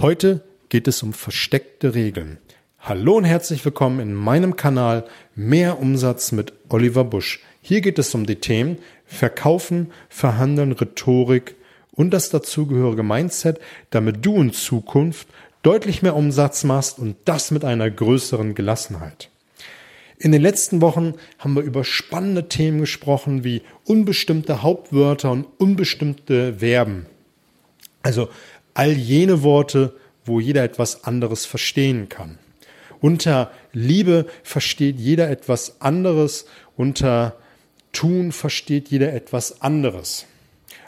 Heute geht es um versteckte Regeln. Hallo und herzlich willkommen in meinem Kanal Mehr Umsatz mit Oliver Busch. Hier geht es um die Themen Verkaufen, Verhandeln, Rhetorik und das dazugehörige Mindset, damit du in Zukunft deutlich mehr Umsatz machst und das mit einer größeren Gelassenheit. In den letzten Wochen haben wir über spannende Themen gesprochen wie unbestimmte Hauptwörter und unbestimmte Verben. Also all jene Worte, wo jeder etwas anderes verstehen kann. Unter Liebe versteht jeder etwas anderes, unter Tun versteht jeder etwas anderes.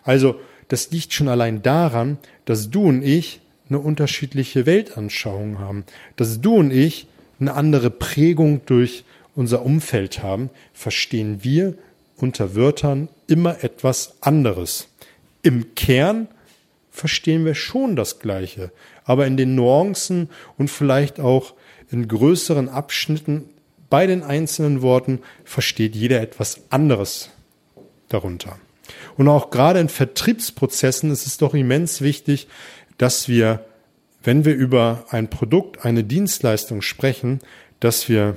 Also das liegt schon allein daran, dass du und ich eine unterschiedliche Weltanschauung haben, dass du und ich eine andere Prägung durch unser Umfeld haben, verstehen wir unter Wörtern immer etwas anderes. Im Kern verstehen wir schon das Gleiche, aber in den Nuancen und vielleicht auch in größeren Abschnitten bei den einzelnen Worten versteht jeder etwas anderes darunter. Und auch gerade in Vertriebsprozessen ist es doch immens wichtig, dass wir, wenn wir über ein Produkt, eine Dienstleistung sprechen, dass wir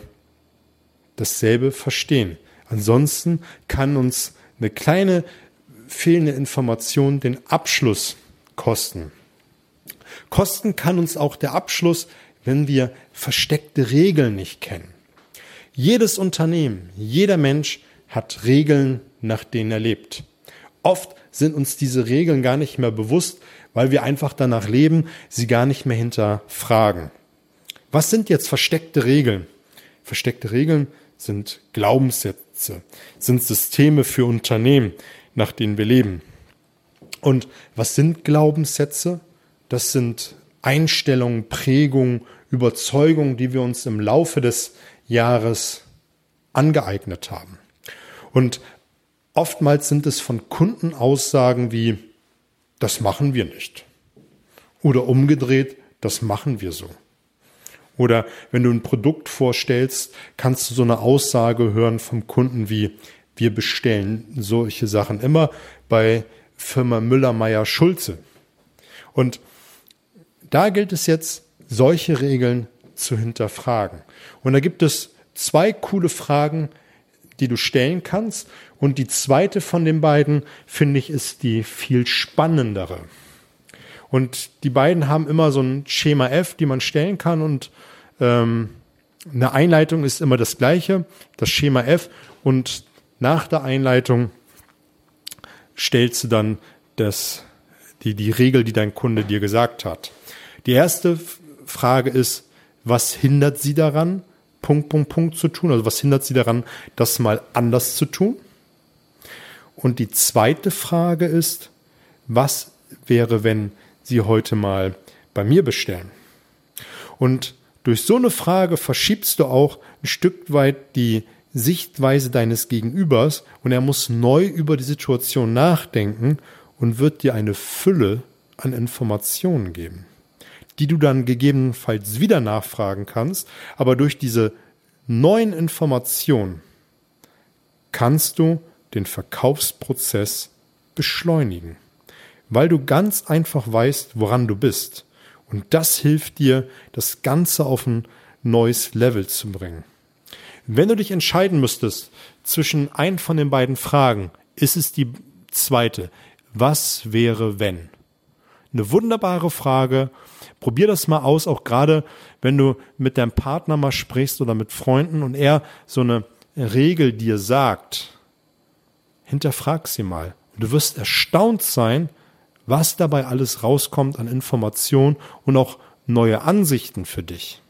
dasselbe verstehen. Ansonsten kann uns eine kleine fehlende Information den Abschluss kosten. Kosten kann uns auch der Abschluss, wenn wir versteckte Regeln nicht kennen. Jedes Unternehmen, jeder Mensch hat Regeln, nach denen er lebt. Oft sind uns diese Regeln gar nicht mehr bewusst, weil wir einfach danach leben, sie gar nicht mehr hinterfragen. Was sind jetzt versteckte Regeln? Versteckte Regeln sind Glaubenssätze, sind Systeme für Unternehmen, nach denen wir leben. Und was sind Glaubenssätze? Das sind Einstellungen, Prägungen, Überzeugungen, die wir uns im Laufe des Jahres angeeignet haben. Und oftmals sind es von Kunden Aussagen wie, das machen wir nicht. Oder umgedreht, das machen wir so. Oder wenn du ein Produkt vorstellst, kannst du so eine Aussage hören vom Kunden wie, wir bestellen solche Sachen immer bei Firma Müller, Meyer, Schulze. Und da gilt es jetzt, solche Regeln zu hinterfragen. Und da gibt es zwei coole Fragen, die du stellen kannst. Und die zweite von den beiden, finde ich, ist die viel spannendere. Und die beiden haben immer so ein Schema F, die man stellen kann. Und ähm, eine Einleitung ist immer das gleiche, das Schema F. Und nach der Einleitung stellst du dann das, die, die Regel, die dein Kunde dir gesagt hat. Die erste Frage ist, was hindert sie daran, Punkt, Punkt, Punkt zu tun? Also was hindert sie daran, das mal anders zu tun? Und die zweite Frage ist, was wäre, wenn Sie heute mal bei mir bestellen? Und durch so eine Frage verschiebst du auch ein Stück weit die Sichtweise deines Gegenübers und er muss neu über die Situation nachdenken und wird dir eine Fülle an Informationen geben, die du dann gegebenenfalls wieder nachfragen kannst, aber durch diese neuen Informationen kannst du den Verkaufsprozess beschleunigen, weil du ganz einfach weißt, woran du bist. Und das hilft dir, das Ganze auf ein neues Level zu bringen. Wenn du dich entscheiden müsstest zwischen ein von den beiden Fragen, ist es die zweite. Was wäre wenn? Eine wunderbare Frage. Probier das mal aus, auch gerade wenn du mit deinem Partner mal sprichst oder mit Freunden und er so eine Regel dir sagt. Hinterfrag sie mal. Du wirst erstaunt sein, was dabei alles rauskommt an Informationen und auch neue Ansichten für dich.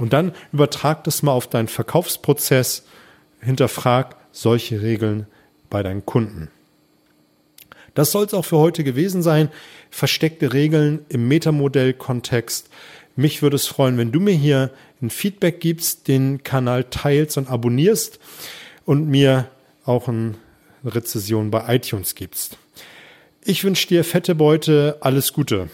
Und dann übertrag das mal auf deinen Verkaufsprozess, hinterfrag solche Regeln bei deinen Kunden. Das soll es auch für heute gewesen sein. Versteckte Regeln im Metamodell-Kontext. Mich würde es freuen, wenn du mir hier ein Feedback gibst, den Kanal teilst und abonnierst und mir auch eine Rezession bei iTunes gibst. Ich wünsche dir fette Beute, alles Gute.